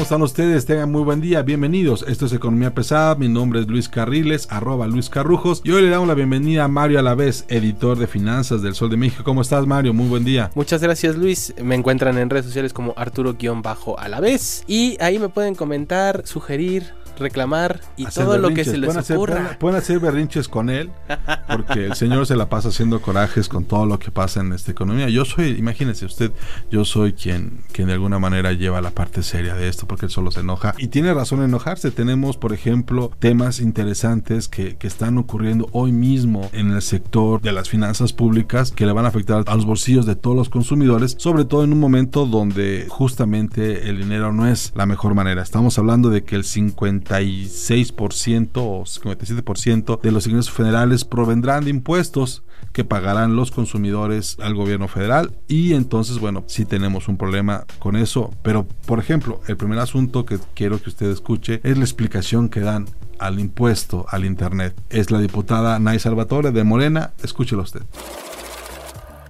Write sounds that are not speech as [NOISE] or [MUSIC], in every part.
¿Cómo están ustedes? Tengan muy buen día, bienvenidos. Esto es Economía Pesada, mi nombre es Luis Carriles, arroba Luis Carrujos, y hoy le damos la bienvenida a Mario Alavés, editor de finanzas del Sol de México. ¿Cómo estás, Mario? Muy buen día. Muchas gracias, Luis. Me encuentran en redes sociales como Arturo-Alavés, y ahí me pueden comentar, sugerir, reclamar y Hacer todo lo que se les pueden hacer, ocurra. pueden- pueden hacer berrinches con él, porque el señor se la pasa haciendo corajes con todo lo que pasa en esta economía. Yo soy, imagínense usted, yo soy quien, quien de alguna manera lleva la parte seria de esto, porque él solo se enoja. Y tiene razón en enojarse. Tenemos, por ejemplo, temas interesantes que, que están ocurriendo hoy mismo en el sector de las finanzas públicas que le van a afectar a los bolsillos de todos los consumidores, sobre todo en un momento donde justamente el dinero no es la mejor manera. Estamos hablando de que el 56% o 57% de los ingresos federales provendrán de impuestos que pagarán los consumidores al gobierno federal. Y entonces bueno sí tenemos un problema con eso. Pero por ejemplo el primer asunto que quiero que usted escuche es la explicación que dan al impuesto al internet. Es la diputada Nay Salvatore de Morena. Escúchelo usted.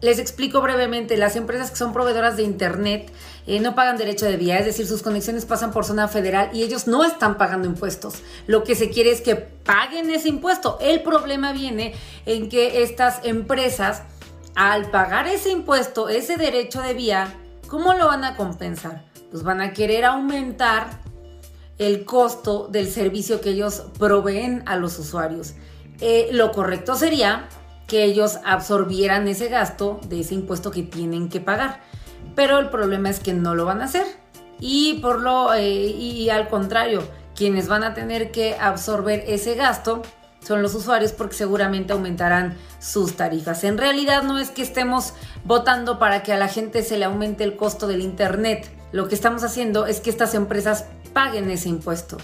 Les explico brevemente, las empresas que son proveedoras de Internet eh, no pagan derecho de vía, es decir, sus conexiones pasan por zona federal y ellos no están pagando impuestos. Lo que se quiere es que paguen ese impuesto. El problema viene en que estas empresas, al pagar ese impuesto, ese derecho de vía, ¿cómo lo van a compensar? Pues van a querer aumentar el costo del servicio que ellos proveen a los usuarios. Eh, lo correcto sería que ellos absorbieran ese gasto de ese impuesto que tienen que pagar. Pero el problema es que no lo van a hacer. Y por lo eh, y al contrario, quienes van a tener que absorber ese gasto son los usuarios porque seguramente aumentarán sus tarifas. En realidad no es que estemos votando para que a la gente se le aumente el costo del internet. Lo que estamos haciendo es que estas empresas paguen ese impuesto.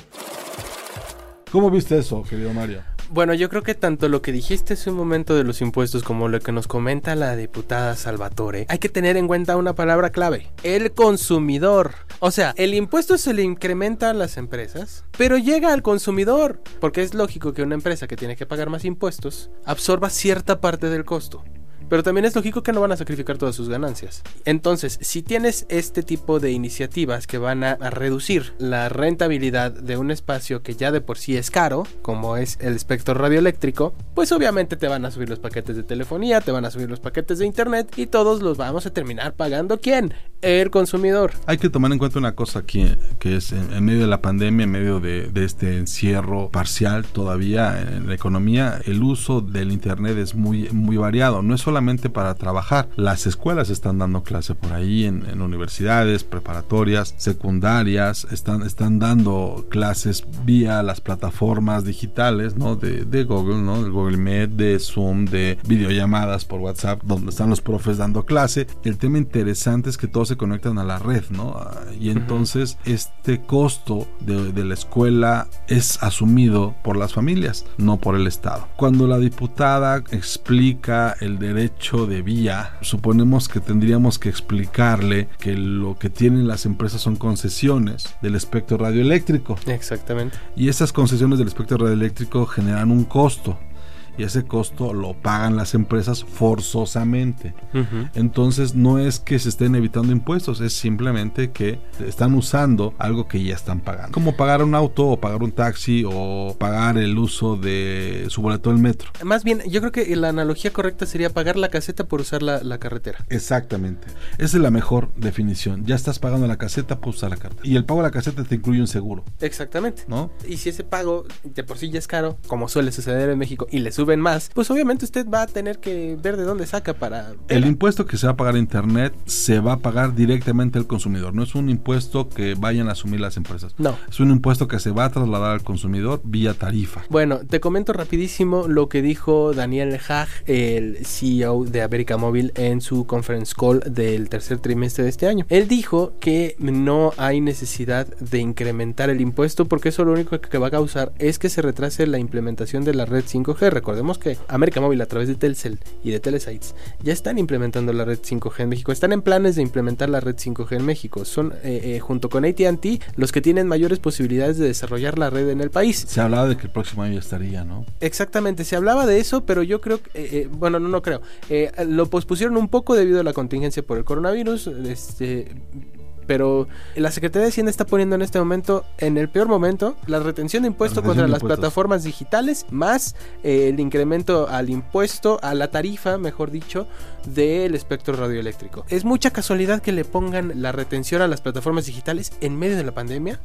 ¿cómo viste eso querido Mario? Bueno, yo creo que tanto lo que dijiste hace un momento de los impuestos como lo que nos comenta la diputada Salvatore, hay que tener en cuenta una palabra clave, el consumidor. O sea, el impuesto se le incrementa a las empresas, pero llega al consumidor, porque es lógico que una empresa que tiene que pagar más impuestos absorba cierta parte del costo. Pero también es lógico que no van a sacrificar todas sus ganancias. Entonces, si tienes este tipo de iniciativas que van a, reducir la rentabilidad de un espacio que ya de por sí es caro, como es el espectro radioeléctrico, pues obviamente te van a subir los paquetes de telefonía, te van a subir los paquetes de internet y todos los vamos a terminar pagando ¿quién? El consumidor. Hay que tomar en cuenta una cosa aquí, que es en, medio de la pandemia, en medio de, este encierro parcial todavía en la economía, el uso del Internet es muy, muy variado. No es solamente para trabajar. Las escuelas están dando clase por ahí, en, en universidades, preparatorias, secundarias, están, están dando clases vía las plataformas digitales, ¿no? De, de Google, ¿no? De Google Meet, de Zoom, de videollamadas por WhatsApp, donde están los profes dando clase. El tema interesante es que todos se conectan a la red, ¿no? Ah, Y entonces este costo de, de la escuela es asumido por las familias, no por el Estado. Cuando la diputada explica el derecho de vía, suponemos que tendríamos que explicarle que lo que tienen las empresas son concesiones del espectro radioeléctrico. Exactamente. Y esas concesiones del espectro radioeléctrico generan un costo. Y ese costo lo pagan las empresas forzosamente. Entonces no es que se estén evitando impuestos, es simplemente que están usando algo que ya están pagando. Como pagar un auto o pagar un taxi o pagar el uso de su boleto del metro. Más bien, yo creo que la analogía correcta sería pagar la caseta por usar la, la carretera. Exactamente. Esa es la mejor definición. Ya estás pagando la caseta, pues usar la carta. Y el pago de la caseta te incluye un seguro, Exactamente. ¿no? Y si ese pago de por sí ya es caro, como suele suceder en México, y le subes suben más, pues obviamente usted va a tener que ver de dónde saca para... El impuesto que se va a pagar a Internet se va a pagar directamente al consumidor. No es un impuesto que vayan a asumir las empresas. No. Es un impuesto que se va a trasladar al consumidor vía tarifa. Bueno, te comento rapidísimo lo que dijo Daniel Hag, el CEO de América Móvil, en su conference call del tercer trimestre de este año. Él dijo que no hay necesidad de incrementar el impuesto porque eso lo único que va a causar es que se retrase la implementación de la red 5G. Recordemos que América Móvil a través de Telcel y de Telesites ya están implementando la red 5G en México. Están en planes de implementar la red 5G en México. Son eh, eh, junto con ATT los que tienen mayores posibilidades de desarrollar la red en el país. Se hablaba de que el próximo año ya estaría, ¿no? Exactamente, se hablaba de eso, pero yo creo que, eh, eh, bueno, no, no creo. Eh, lo pospusieron un poco debido a la contingencia por el coronavirus. Este, pero la Secretaría de Hacienda está poniendo en este momento, en el peor momento, la retención de La retención contra de las impuestos. plataformas digitales, más eh, el incremento al impuesto, a la tarifa, mejor dicho, del espectro radioeléctrico. Es mucha casualidad que le pongan la retención a las plataformas digitales en medio de la pandemia,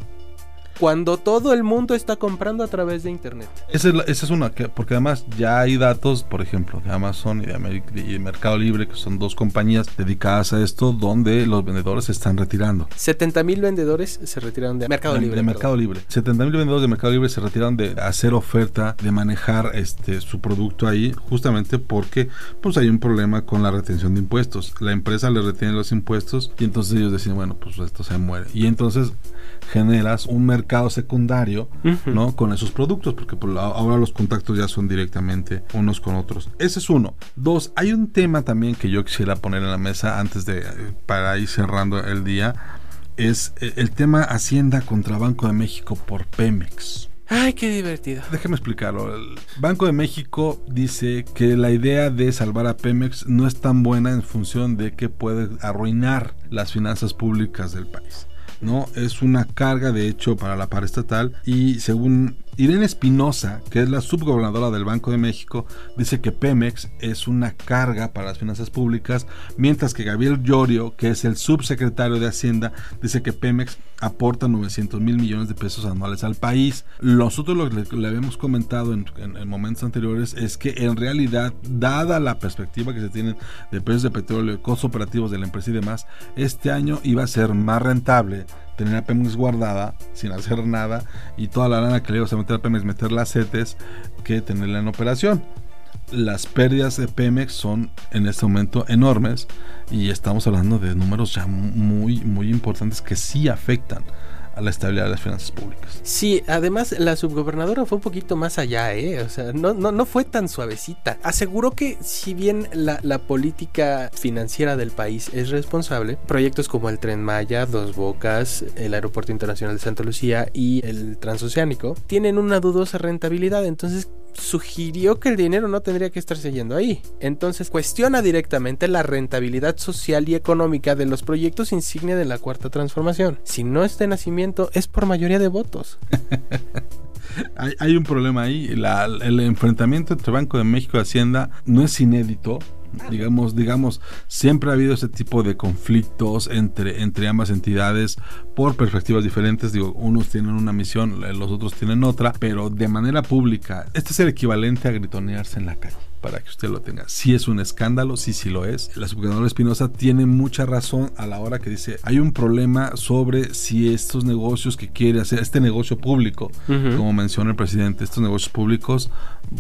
cuando todo el mundo está comprando a través de Internet. Esa es, la- esa es una, que, porque además ya hay datos, por ejemplo, de Amazon y de, y Mercado Libre, que son dos compañías dedicadas a esto, donde los vendedores se están retirando. 70 mil vendedores se retiraron de Mercado de, Libre. de perdón. Mercado Libre. 70 mil vendedores de Mercado Libre se retiraron de hacer oferta, de manejar este su producto ahí, justamente porque pues hay un problema con la retención de impuestos. La empresa le retiene los impuestos y entonces ellos deciden, bueno, pues esto se muere. Y entonces generas un mercado secundario, Ujú. ¿no? Con esos productos, porque por la- ahora los contactos ya son directamente unos con otros. Ese es uno. Dos, hay un tema también que yo quisiera poner en la mesa antes de, para ir cerrando el día, es eh, el tema Hacienda contra Banco de México por Pemex. Ay, qué divertido. Déjeme explicarlo. El Banco de México dice que la idea de salvar a Pemex no es tan buena en función de que puede arruinar las finanzas públicas del país. ¿No? Es una carga, de hecho, para la paraestatal y según Irene Espinosa, que es la subgobernadora del Banco de México, dice que Pemex es una carga para las finanzas públicas, mientras que Gabriel Llorio, que es el subsecretario de Hacienda, dice que Pemex aporta 900 mil millones de pesos anuales al país. Nosotros lo que le, habíamos comentado en, en- en momentos anteriores es que en realidad, dada la perspectiva que se tienen de precios de petróleo, costos operativos de la empresa y demás, este año iba a ser más rentable tener a Pemex guardada sin hacer nada y toda la lana que le ibas a meter a Pemex meterla a CETES que tenerla en operación. Las pérdidas de Pemex son en este momento enormes y estamos hablando de números ya muy muy importantes que sí afectan a la estabilidad de las finanzas públicas. Sí, además la subgobernadora fue un poquito más allá, ¿eh? O sea, no, no, no fue tan suavecita. Aseguró que si bien la, la política financiera del país es responsable, proyectos como el Tren Maya, Dos Bocas, el Aeropuerto Internacional de Santa Lucía y el Transoceánico tienen una dudosa rentabilidad, entonces sugirió que el dinero no tendría que estarse yendo ahí. Entonces cuestiona directamente la rentabilidad social y económica de los proyectos insignia de la Cuarta Transformación. Si no está en nacimiento es por mayoría de votos. [LAUGHS] Hay, un problema ahí. El enfrentamiento entre Banco de México y Hacienda no es inédito. Digamos, digamos, siempre ha habido ese tipo de conflictos entre, entre ambas entidades por perspectivas diferentes. Digo, unos tienen una misión, los otros tienen otra, pero de manera pública. Este es el equivalente a gritonearse en la calle para que usted lo tenga. Si es un escándalo, sí, sí lo es. La subgobernadora Espinosa tiene mucha razón a la hora que dice, hay un problema sobre si estos negocios que quiere hacer, este negocio público, como menciona el presidente, estos negocios públicos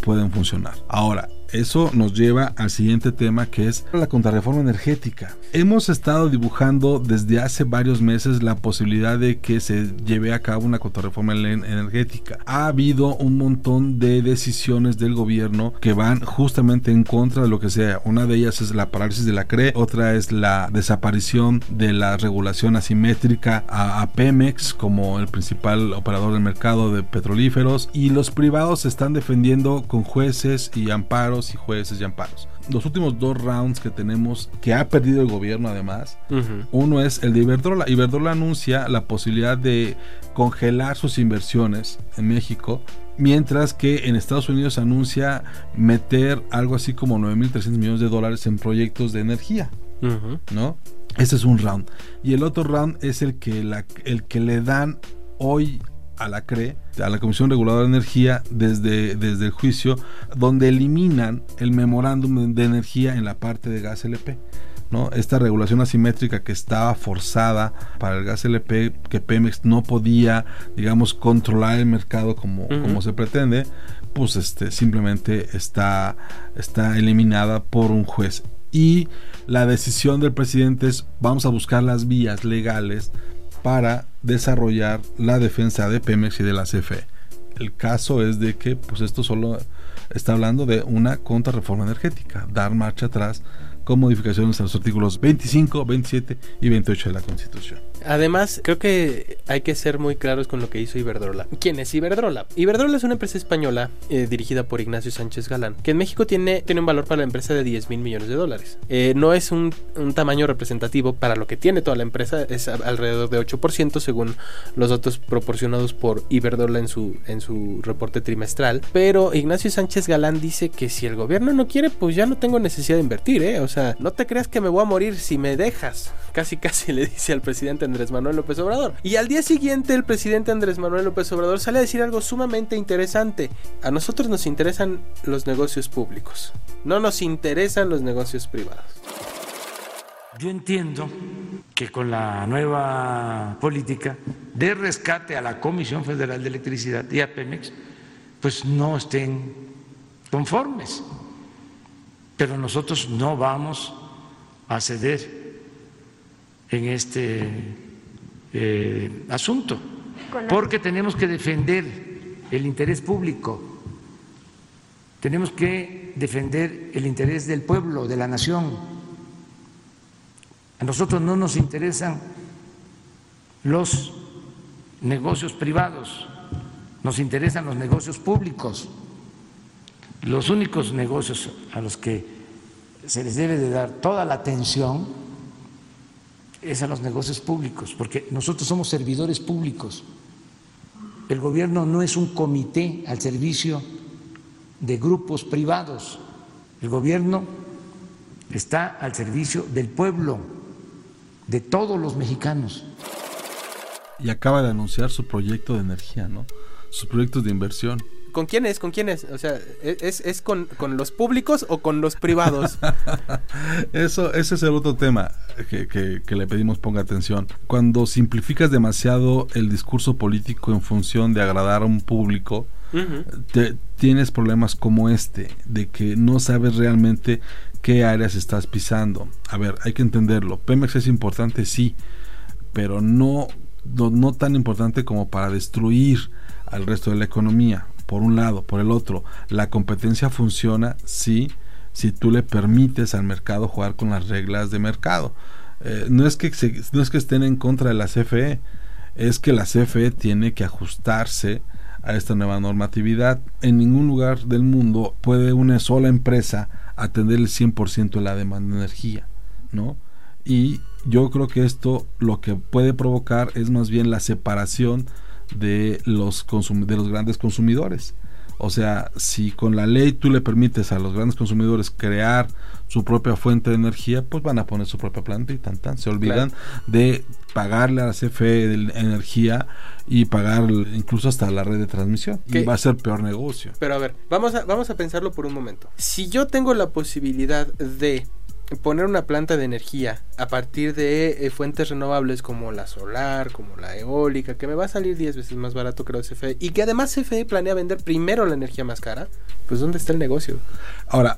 pueden funcionar. Ahora, eso nos lleva al siguiente tema que es la contrarreforma energética. Hemos estado dibujando desde hace varios meses la posibilidad de que se lleve a cabo una contrarreforma en- energética. Ha habido un montón de decisiones del gobierno que van justamente en contra de lo que sea. Una de ellas es la parálisis de la CRE, otra es la desaparición de la regulación asimétrica a, a Pemex como el principal operador del mercado de petrolíferos y los privados se están defendiendo con jueces y amparos y jueces y amparos. Los últimos dos rounds que tenemos que ha perdido el gobierno además uno es el de Iberdrola. Iberdrola anuncia la posibilidad de congelar sus inversiones en México, mientras que en Estados Unidos anuncia meter algo así como 9.300 millones de dólares en proyectos de energía. ¿no? Ese es un round. Y el otro round es el que, la- el que le dan hoy a la CRE, a la Comisión Reguladora de Energía, desde, desde el juicio, donde eliminan el memorándum de energía en la parte de gas LP. ¿no? Esta regulación asimétrica que estaba forzada para el gas LP, que Pemex no podía, digamos, controlar el mercado como, como se pretende, pues este, simplemente está, está eliminada por un juez. Y la decisión del presidente es vamos a buscar las vías legales para desarrollar la defensa de Pemex y de la CFE. El caso es de que pues esto solo está hablando de una contrarreforma energética, dar marcha atrás modificaciones a los artículos 25, 27 y 28 de la Constitución. Además, creo que hay que ser muy claros con lo que hizo Iberdrola. ¿Quién es Iberdrola? Iberdrola es una empresa española eh, dirigida por Ignacio Sánchez Galán, que en México tiene, tiene un valor para la empresa de 10 mil millones de dólares. Eh, no es un, un, tamaño representativo para lo que tiene toda la empresa, es alrededor de 8% según los datos proporcionados por Iberdrola en su, en su reporte trimestral. Pero Ignacio Sánchez Galán dice que si el gobierno no quiere, pues ya no tengo necesidad de invertir, ¿eh? O sea, no te creas que me voy a morir si me dejas. Casi, casi le dice al presidente Andrés Manuel López Obrador. Y al día siguiente el presidente Andrés Manuel López Obrador sale a decir algo sumamente interesante. A nosotros nos interesan los negocios públicos. No nos interesan los negocios privados. Yo entiendo que con la nueva política de rescate a la Comisión Federal de Electricidad y a Pemex, pues no estén conformes. Pero nosotros no vamos a ceder en este eh, asunto, porque tenemos que defender el interés público, tenemos que defender el interés del pueblo, de la nación. A nosotros no nos interesan los negocios privados, nos interesan los negocios públicos. Los únicos negocios a los que se les debe de dar toda la atención es a los negocios públicos, porque nosotros somos servidores públicos. El gobierno no es un comité al servicio de grupos privados. El gobierno está al servicio del pueblo, de todos los mexicanos. Y acaba de anunciar su proyecto de energía, ¿no? Sus proyectos de inversión. ¿Con quién es? ¿Con quién es? O sea, ¿es, es con, con, los públicos o con los privados? [LAUGHS] Eso, ese es el otro tema que, que, que, le pedimos ponga atención. Cuando simplificas demasiado el discurso político en función de agradar a un público, uh -huh. te, tienes problemas como este, de que no sabes realmente qué áreas estás pisando. A ver, hay que entenderlo. Pemex es importante, sí, pero no, no, no tan importante como para destruir al resto de la economía por un lado, por el otro, la competencia funciona si, si tú le permites al mercado jugar con las reglas de mercado. Eh, no, es que no es que estén en contra de la CFE, es que la CFE tiene que ajustarse a esta nueva normatividad. En ningún lugar del mundo puede una sola empresa atender el 100% de la demanda de energía, ¿no? Y yo creo que esto lo que puede provocar es más bien la separación de los, de los grandes consumidores. O sea, si con la ley tú le permites a los grandes consumidores crear su propia fuente de energía, pues van a poner su propia planta y tan tan. Se olvidan claro. de pagarle a la CFE de energía y pagar incluso hasta la red de transmisión. ¿Qué? Y va a ser peor negocio. Pero a ver, vamos a, vamos a pensarlo por un momento. Si yo tengo la posibilidad de poner una planta de energía a partir de eh, fuentes renovables como la solar, como la eólica, que me va a salir 10 veces más barato que la CFE y que además CFE planea vender primero la energía más cara, pues ¿dónde está el negocio? Ahora,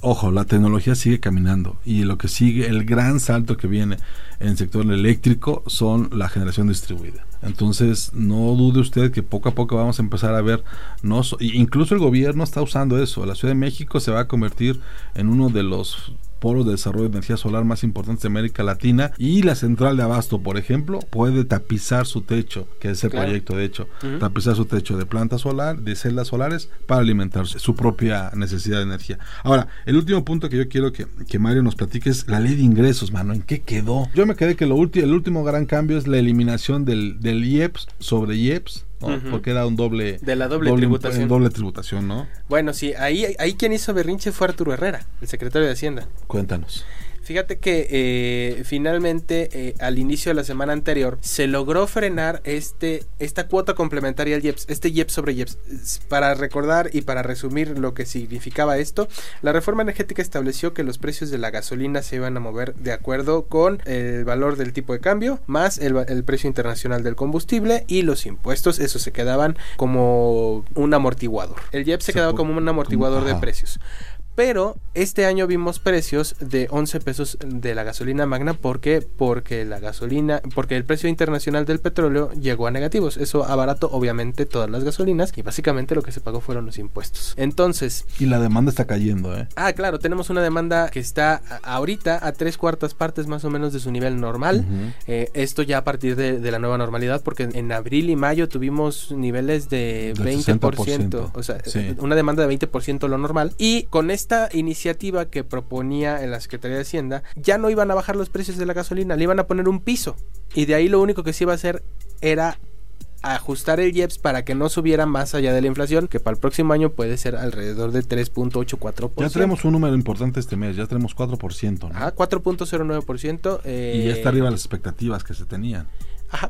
ojo, la tecnología sigue caminando y lo que sigue, el gran salto que viene en el sector eléctrico son la generación distribuida. Entonces, no dude usted que poco a poco vamos a empezar a ver, no, incluso el gobierno está usando eso. La Ciudad de México se va a convertir en uno de los polos de desarrollo de energía solar más importantes de América Latina y la central de abasto, por ejemplo, puede tapizar su techo, que es el claro. proyecto de hecho, uh -huh. tapizar su techo de planta solar, de celdas solares para alimentar su propia necesidad de energía. Ahora, el último punto que yo quiero que, que Mario nos platique es la ley de ingresos, mano, ¿en qué quedó? Yo me quedé que lo el último gran cambio es la eliminación del, del IEPS sobre IEPS ¿no? Uh -huh. porque era un doble de la doble, doble tributación doble tributación no bueno sí ahí ahí quien hizo berrinche fue Arturo Herrera el secretario de Hacienda cuéntanos Fíjate que eh, finalmente eh, al inicio de la semana anterior se logró frenar este, esta cuota complementaria al IEPS, este IEPS sobre IEPS. Para recordar y para resumir lo que significaba esto, la reforma energética estableció que los precios de la gasolina se iban a mover de acuerdo con el valor del tipo de cambio, más el, el precio internacional del combustible y los impuestos, eso se quedaban como un amortiguador. El IEPS se, quedaba como un amortiguador de precios. Pero este año vimos precios de 11 pesos de la gasolina magna. ¿Por qué? Porque la gasolina, porque el precio internacional del petróleo llegó a negativos. Eso abarató obviamente todas las gasolinas y básicamente lo que se pagó fueron los impuestos. Entonces... Y la demanda está cayendo, ¿eh? Ah, claro, tenemos una demanda que está ahorita a tres cuartas partes más o menos de su nivel normal. eh, esto ya a partir de, de, la nueva normalidad porque en abril y mayo tuvimos niveles de, de 20%. 60%. O sea, sí. una demanda de 20% lo normal. Y con este esta iniciativa que proponía en la Secretaría de Hacienda, ya no iban a bajar los precios de la gasolina, le iban a poner un piso. Y de ahí lo único que se iba a hacer era ajustar el IEPS para que no subiera más allá de la inflación, que para el próximo año puede ser alrededor de 3.84%. Ya tenemos un número importante este mes, ya tenemos 4%. ¿no? Ajá, 4.09%. Eh, y ya está arriba de las expectativas que se tenían. Ajá.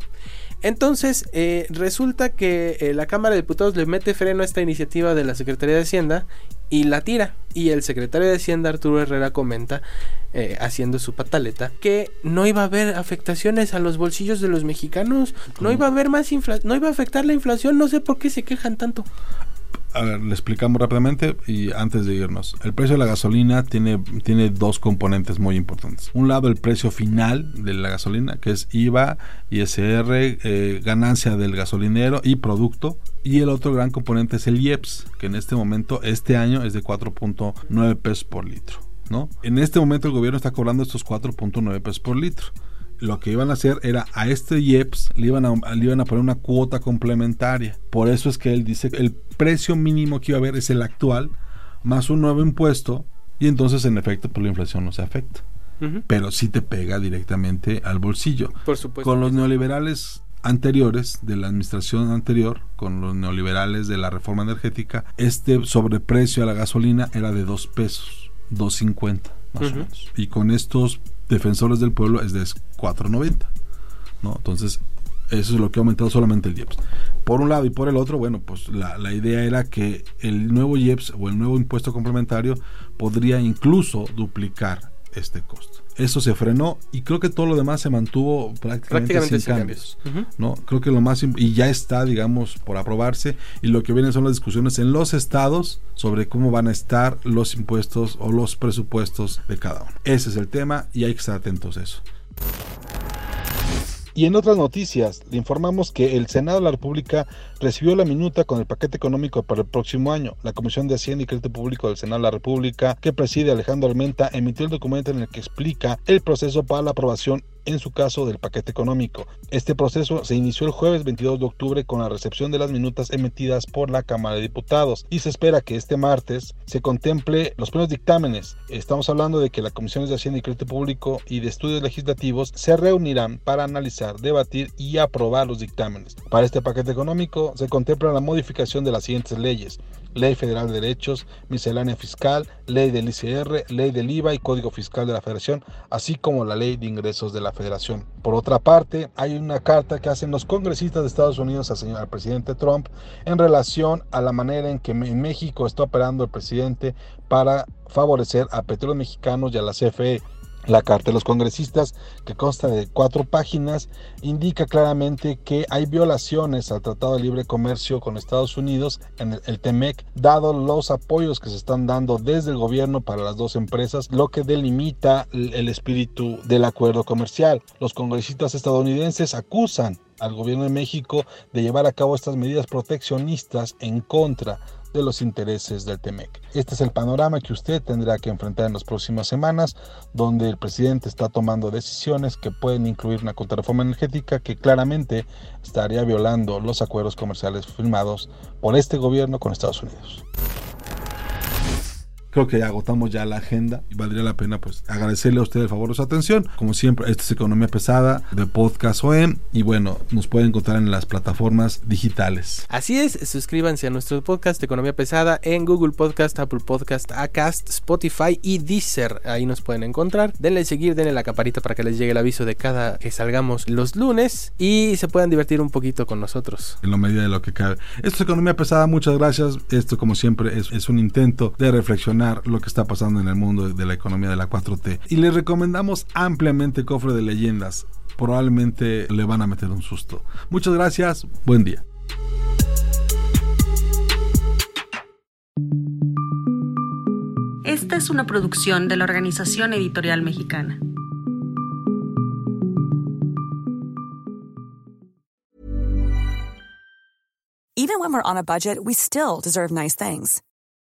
Entonces, eh, resulta que eh, la Cámara de Diputados le mete freno a esta iniciativa de la Secretaría de Hacienda y la tira. Y el secretario de Hacienda, Arturo Herrera, comenta, eh, haciendo su pataleta, que no iba a haber afectaciones a los bolsillos de los mexicanos, no iba a haber más inflación, no iba a afectar la inflación, no sé por qué se quejan tanto. A ver, le explicamos rápidamente y antes de irnos. El precio de la gasolina tiene, tiene dos componentes muy importantes. Un lado, el precio final de la gasolina, que es IVA, ISR, eh, ganancia del gasolinero y producto. Y el otro gran componente es el IEPS, que en este momento, este año, es de 4.9 pesos por litro. ¿no? En este momento el gobierno está cobrando estos 4.9 pesos por litro lo que iban a hacer era a este IEPS le iban a, le iban a poner una cuota complementaria. Por eso es que él dice que el precio mínimo que iba a haber es el actual, más un nuevo impuesto, y entonces en efecto pues la inflación no se afecta. Uh -huh. Pero sí te pega directamente al bolsillo. Por supuesto. Con los neoliberales anteriores de la administración anterior, con los neoliberales de la reforma energética, este sobreprecio a la gasolina era de 2 pesos, 2.50 más uh -huh. o menos. Y con estos defensores del pueblo es de 4.90. ¿no? Entonces, eso es lo que ha aumentado solamente el IEPS. Por un lado y por el otro, bueno, pues la, la, idea era que el nuevo IEPS o el nuevo impuesto complementario podría incluso duplicar este costo. Eso se frenó y creo que todo lo demás se mantuvo prácticamente, prácticamente sin, cambios. cambios. Uh -huh. ¿no? Creo que lo más y ya está, digamos, por aprobarse y lo que vienen son las discusiones en los estados sobre cómo van a estar los impuestos o los presupuestos de cada uno. Ese es el tema y hay que estar atentos a eso. Y en otras noticias, le informamos que el Senado de la República recibió la minuta con el paquete económico para el próximo año. La Comisión de Hacienda y Crédito Público del Senado de la República, que preside Alejandro Armenta, emitió el documento en el que explica el proceso para la aprobación en su caso del paquete económico. Este proceso se inició el jueves 22 de octubre con la recepción de las minutas emitidas por la Cámara de Diputados y se espera que este martes se contemple los primeros dictámenes. Estamos hablando de que las comisiones de Hacienda y Crédito Público y de estudios legislativos se reunirán para analizar, debatir y aprobar los dictámenes. Para este paquete económico se contempla la modificación de las siguientes leyes. Ley Federal de Derechos, Miscelánea Fiscal, Ley del ICR, Ley del IVA y Código Fiscal de la Federación, así como la Ley de Ingresos de la Federación. Por otra parte, hay una carta que hacen los congresistas de Estados Unidos al, señor, al presidente Trump en relación a la manera en que en México está operando el presidente para favorecer a petróleos mexicanos y a la CFE. La carta de los congresistas, que consta de cuatro páginas, indica claramente que hay violaciones al Tratado de Libre Comercio con Estados Unidos en el, TEMEC, dado los apoyos que se están dando desde el gobierno para las dos empresas, lo que delimita el, el espíritu del acuerdo comercial. Los congresistas estadounidenses acusan al gobierno de México de llevar a cabo estas medidas proteccionistas en contra de los intereses del TEMEC. Este es el panorama que usted tendrá que enfrentar en las próximas semanas, donde el presidente está tomando decisiones que pueden incluir una contrarreforma energética que claramente estaría violando los acuerdos comerciales firmados por este gobierno con Estados Unidos. Creo que agotamos ya la agenda y valdría la pena pues agradecerle a usted el favor de su atención. Como siempre, esta es Economía Pesada de Podcast OEM y bueno, nos pueden encontrar en las plataformas digitales. Así es, suscríbanse a nuestro podcast Economía Pesada en Google Podcast, Apple Podcast, Acast, Spotify y Deezer. Ahí nos pueden encontrar. Denle seguir, denle la caparita para que les llegue el aviso de cada que salgamos los lunes y se puedan divertir un poquito con nosotros. En la medida de lo que cabe. Esto es Economía Pesada, muchas gracias. Esto como siempre es, es un intento de reflexionar lo que está pasando en el mundo de la economía de la 4T. Y les recomendamos ampliamente Cofre de Leyendas. Probablemente le van a meter un susto. Muchas gracias, buen día. Esta es una producción de la Organización Editorial Mexicana. Even when we're on a budget, we still deserve nice things.